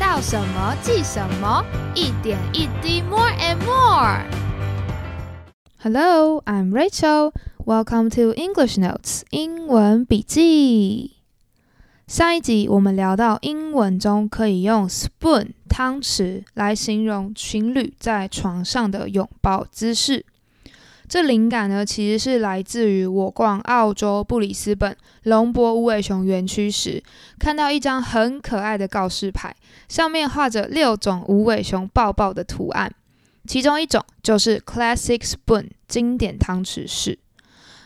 到什么记什么，一点一滴，more and more。Hello, I'm Rachel. Welcome to English Notes 英文笔记。上一集我们聊到英文中可以用 spoon 汤匙来形容情侣在床上的拥抱姿势。这灵感呢，其实是来自于我逛澳洲布里斯本龙博无尾熊园区时，看到一张很可爱的告示牌，上面画着六种无尾熊抱抱的图案，其中一种就是 Classic Spoon 经典汤匙式。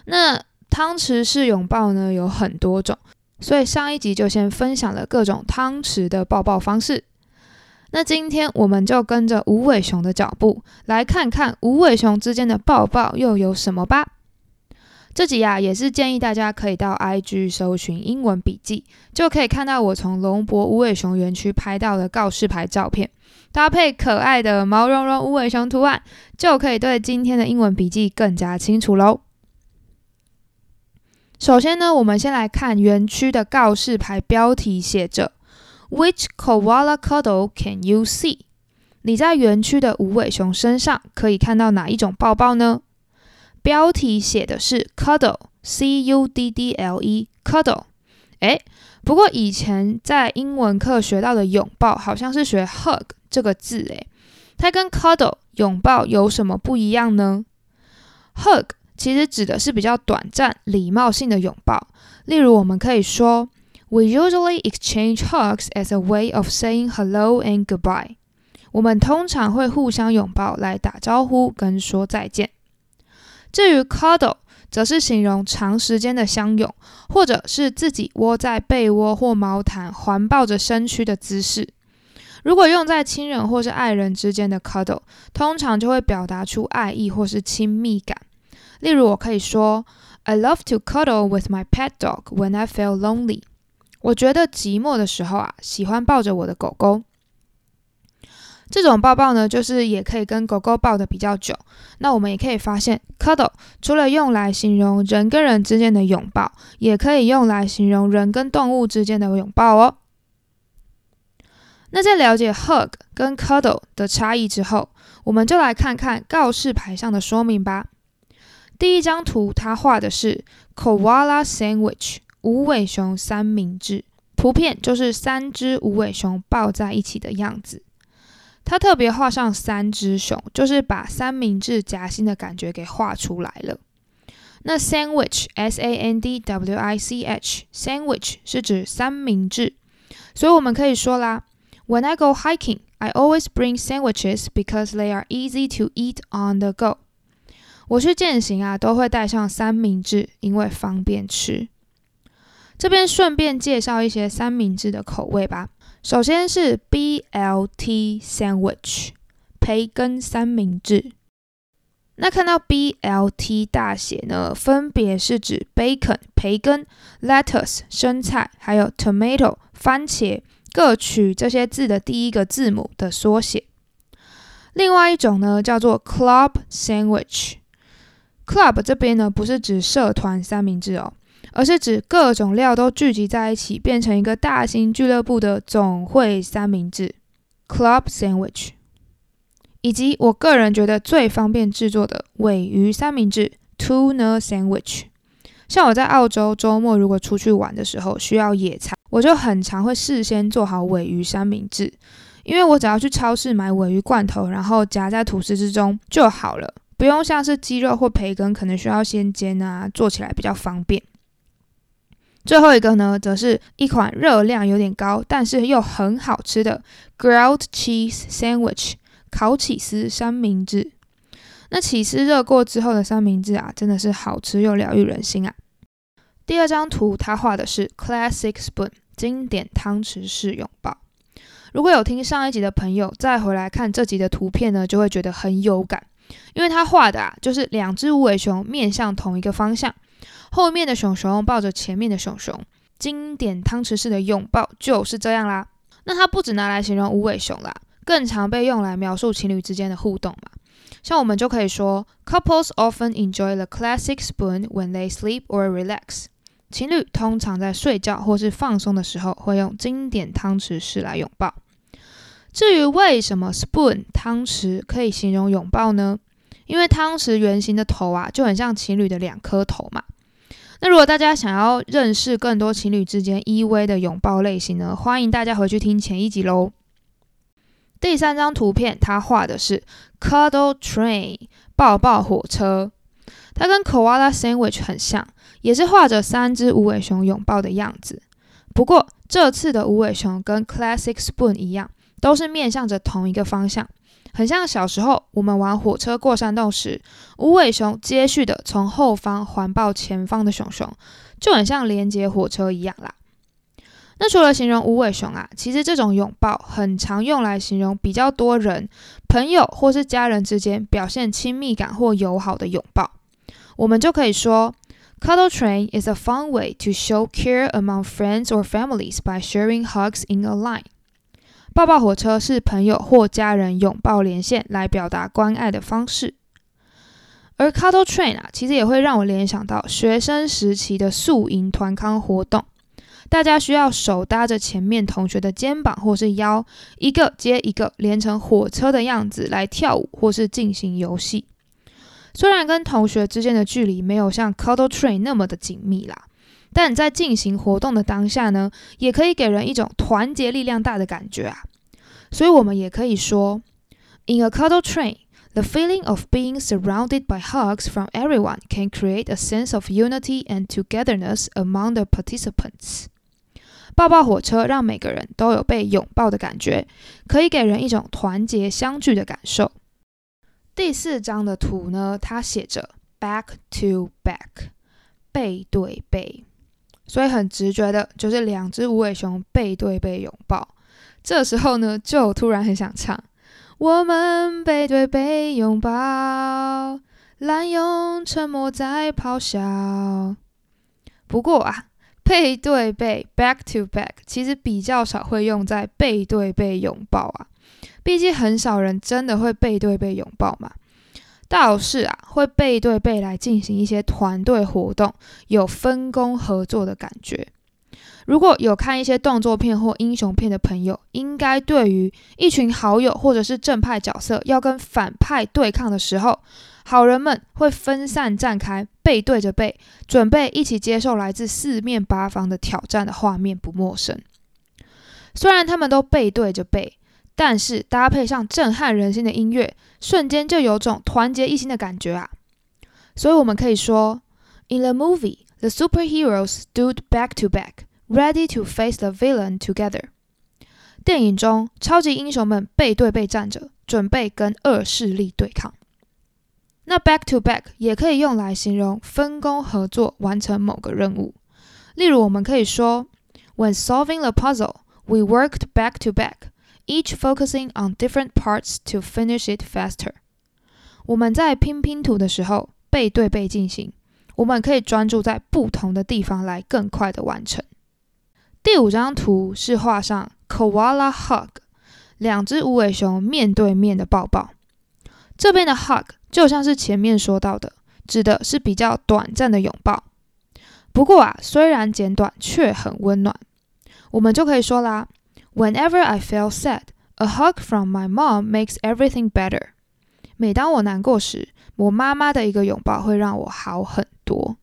那汤匙式拥抱呢，有很多种，所以上一集就先分享了各种汤匙的抱抱方式。那今天我们就跟着无尾熊的脚步，来看看无尾熊之间的抱抱又有什么吧。这集呀，也是建议大家可以到 IG 搜寻英文笔记，就可以看到我从龙博无尾熊园区拍到的告示牌照片，搭配可爱的毛茸茸无尾熊图案，就可以对今天的英文笔记更加清楚喽。首先呢，我们先来看园区的告示牌标题，写着。Which koala cuddle can you see？你在园区的无尾熊身上可以看到哪一种抱抱呢？标题写的是 cuddle，c u d d l e，cuddle。诶，不过以前在英文课学到的拥抱好像是学 hug 这个字，诶，它跟 cuddle 拥抱有什么不一样呢？hug 其实指的是比较短暂、礼貌性的拥抱，例如我们可以说。We usually exchange hugs as a way of saying hello and goodbye。我们通常会互相拥抱来打招呼跟说再见。至于 cuddle，则是形容长时间的相拥，或者是自己窝在被窝或毛毯环抱着身躯的姿势。如果用在亲人或是爱人之间的 cuddle，通常就会表达出爱意或是亲密感。例如，我可以说：“I love to cuddle with my pet dog when I feel lonely。” 我觉得寂寞的时候啊，喜欢抱着我的狗狗。这种抱抱呢，就是也可以跟狗狗抱的比较久。那我们也可以发现，cuddle 除了用来形容人跟人之间的拥抱，也可以用来形容人跟动物之间的拥抱哦。那在了解 hug 跟 cuddle 的差异之后，我们就来看看告示牌上的说明吧。第一张图，它画的是 koala sandwich。无尾熊三明治图片就是三只无尾熊抱在一起的样子。他特别画上三只熊，就是把三明治夹心的感觉给画出来了。那 sandwich s a n d w i c h sandwich 是指三明治，所以我们可以说啦：When I go hiking, I always bring sandwiches because they are easy to eat on the go。我去健行啊，都会带上三明治，因为方便吃。这边顺便介绍一些三明治的口味吧。首先是 BLT sandwich 培根三明治。那看到 BLT 大写呢，分别是指 bacon 培根、lettuce 生菜，还有 tomato 番茄，各取这些字的第一个字母的缩写。另外一种呢，叫做 club sandwich。club 这边呢，不是指社团三明治哦。而是指各种料都聚集在一起，变成一个大型俱乐部的总会三明治 （Club Sandwich），以及我个人觉得最方便制作的尾鱼三明治 （Tuna Sandwich）。像我在澳洲周末如果出去玩的时候需要野餐，我就很常会事先做好尾鱼三明治，因为我只要去超市买尾鱼罐头，然后夹在吐司之中就好了，不用像是鸡肉或培根可能需要先煎啊，做起来比较方便。最后一个呢，则是一款热量有点高，但是又很好吃的 grilled cheese sandwich 烤起司三明治。那起司热过之后的三明治啊，真的是好吃又疗愈人心啊。第二张图，他画的是 classic spoon 经典汤匙式拥抱。如果有听上一集的朋友再回来看这集的图片呢，就会觉得很有感，因为他画的啊，就是两只无尾熊面向同一个方向。后面的熊熊抱着前面的熊熊，经典汤匙式的拥抱就是这样啦。那它不只拿来形容无尾熊啦，更常被用来描述情侣之间的互动嘛。像我们就可以说，Couples often enjoy the classic spoon when they sleep or relax。情侣通常在睡觉或是放松的时候，会用经典汤匙式来拥抱。至于为什么 spoon 汤匙可以形容拥抱呢？因为汤匙圆形的头啊，就很像情侣的两颗头嘛。那如果大家想要认识更多情侣之间依偎的拥抱类型呢，欢迎大家回去听前一集喽。第三张图片，他画的是 cuddle train 抱抱火车，它跟 koala sandwich 很像，也是画着三只无尾熊拥抱的样子。不过这次的无尾熊跟 classic spoon 一样，都是面向着同一个方向。很像小时候我们玩火车过山洞时，无尾熊接续的从后方环抱前方的熊熊，就很像连接火车一样啦。那除了形容无尾熊啊，其实这种拥抱很常用来形容比较多人、朋友或是家人之间表现亲密感或友好的拥抱。我们就可以说，Cuddle train is a fun way to show care among friends or families by sharing hugs in a line. 抱抱火车是朋友或家人拥抱连线来表达关爱的方式，而 Cuddle Train 啊，其实也会让我联想到学生时期的宿营团康活动，大家需要手搭着前面同学的肩膀或是腰，一个接一个连成火车的样子来跳舞或是进行游戏。虽然跟同学之间的距离没有像 Cuddle Train 那么的紧密啦。但在进行活动的当下呢，也可以给人一种团结力量大的感觉啊。所以，我们也可以说，In a cuddle train, the feeling of being surrounded by hugs from everyone can create a sense of unity and togetherness among the participants。抱抱火车让每个人都有被拥抱的感觉，可以给人一种团结相聚的感受。第四张的图呢，它写着 “back to back”，背对背。所以很直觉的，就是两只无尾熊背对背拥抱。这时候呢，就突然很想唱：我们背对背拥抱，滥用沉默在咆哮。不过啊，背对背 （back to back） 其实比较少会用在背对背拥抱啊，毕竟很少人真的会背对背拥抱嘛。倒是啊，会背对背来进行一些团队活动，有分工合作的感觉。如果有看一些动作片或英雄片的朋友，应该对于一群好友或者是正派角色要跟反派对抗的时候，好人们会分散站开，背对着背，准备一起接受来自四面八方的挑战的画面不陌生。虽然他们都背对着背。但是搭配上震撼人心的音乐，瞬间就有种团结一心的感觉啊！所以我们可以说，In the movie, the superheroes stood back to back, ready to face the villain together。电影中，超级英雄们背对背站着，准备跟恶势力对抗。那 back to back 也可以用来形容分工合作完成某个任务。例如，我们可以说，When solving the puzzle, we worked back to back。Each focusing on different parts to finish it faster。我们在拼拼图的时候背对背进行，我们可以专注在不同的地方来更快的完成。第五张图是画上 koala hug，两只无尾熊面对面的抱抱。这边的 hug 就像是前面说到的，指的是比较短暂的拥抱。不过啊，虽然简短，却很温暖。我们就可以说啦。Whenever I feel sad, a hug from my mom makes everything better. 每当我难过时，我妈妈的一个拥抱会让我好很多。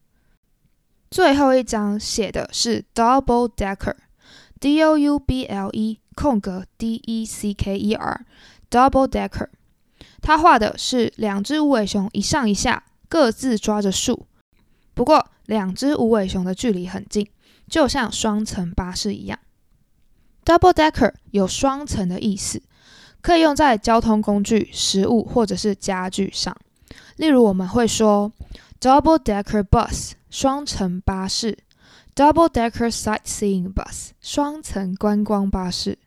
最后一张写的是 double decker，D O U B L E 空格 D E C K E R，double decker。他画的是两只无尾熊一上一下，各自抓着树。不过两只无尾熊的距离很近，就像双层巴士一样。Double decker 有双层的意思，可以用在交通工具、食物或者是家具上。例如，我们会说 double decker bus 双层巴士，double decker sightseeing bus 双层观光巴士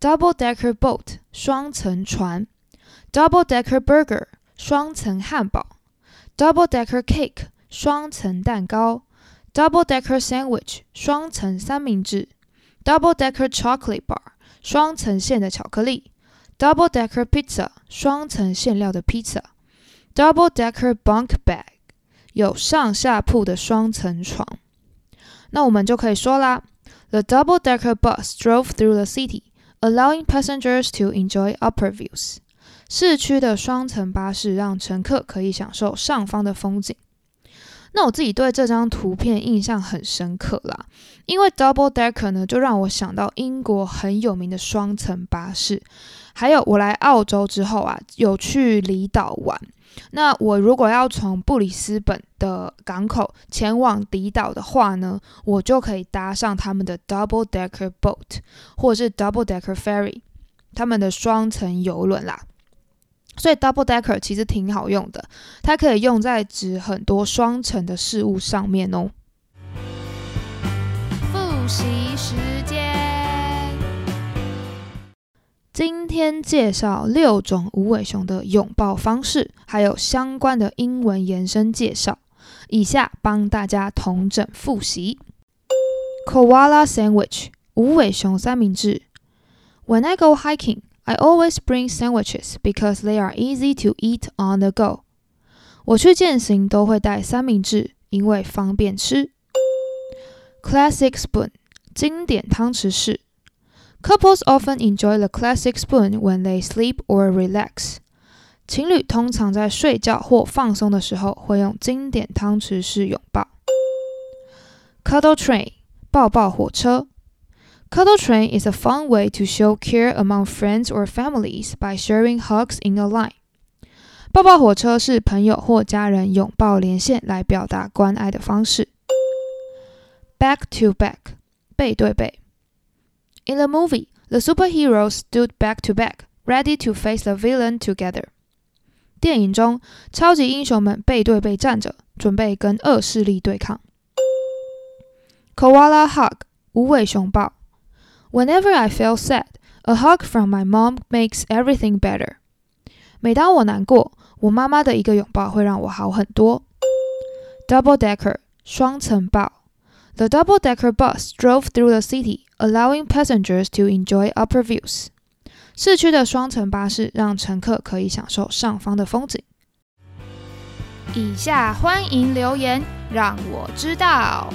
，double decker boat 双层船，double decker burger 双层汉堡，double decker cake 双层蛋糕，double decker sandwich 双层三明治。Double decker chocolate bar，双层馅的巧克力。Double decker pizza，双层馅料的披萨。Double decker bunk bed，有上下铺的双层床。那我们就可以说啦：The double decker bus drove through the city, allowing passengers to enjoy upper views。市区的双层巴士让乘客可以享受上方的风景。 那我自己对这张图片印象很深刻啦，因为 double decker 呢，就让我想到英国很有名的双层巴士。还有我来澳洲之后啊，有去离岛玩。那我如果要从布里斯本的港口前往离岛的话呢，我就可以搭上他们的 double decker boat 或者是 double decker ferry，他们的双层游轮啦。所以 double decker 其实挺好用的，它可以用在指很多双层的事物上面哦。复习时间，今天介绍六种无尾熊的拥抱方式，还有相关的英文延伸介绍。以下帮大家同整复习：Koala sandwich 无尾熊三明治。When I go hiking. I always bring sandwiches because they are easy to eat on the go. 我去践行都会带三明治，因为方便吃。Classic spoon，经典汤匙式。Couples often enjoy the classic spoon when they sleep or relax. 情侣通常在睡觉或放松的时候会用经典汤匙式拥抱。Cuddle train，抱抱火车。 Cuddle train is a fun way to show care among friends or families by sharing hugs in a line. 抱抱火车是朋友或家人拥抱连线来表达关爱的方式。Back to back，背对背。In the movie, the superheroes stood back to back, ready to face the villain together. 电影中，超级英雄们背对背站着，准备跟恶势力对抗。Koala hug，无尾熊抱。 Whenever I feel sad, a hug from my mom makes everything better. 每当我难过，我妈妈的一个拥抱会让我好很多。Double decker 双层抱。The double decker bus drove through the city, allowing passengers to enjoy upper views. 市区的双层巴士让乘客可以享受上方的风景。以下欢迎留言，让我知道。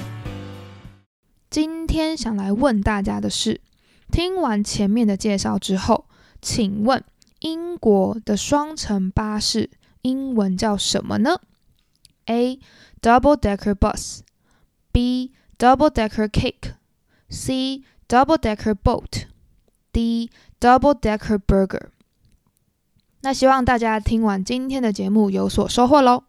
今天想来问大家的是。听完前面的介绍之后，请问英国的双层巴士英文叫什么呢？A. Double decker bus B. Double decker cake C. Double decker boat D. Double decker burger。那希望大家听完今天的节目有所收获喽。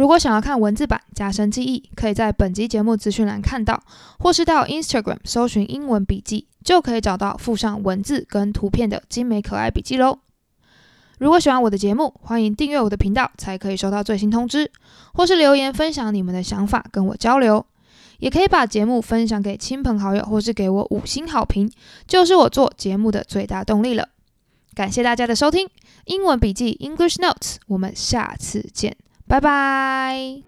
如果想要看文字版加深记忆，可以在本集节目资讯栏看到，或是到 Instagram 搜寻英文笔记，就可以找到附上文字跟图片的精美可爱笔记喽。如果喜欢我的节目，欢迎订阅我的频道，才可以收到最新通知，或是留言分享你们的想法跟我交流，也可以把节目分享给亲朋好友，或是给我五星好评，就是我做节目的最大动力了。感谢大家的收听，英文笔记 English Notes，我们下次见。拜拜。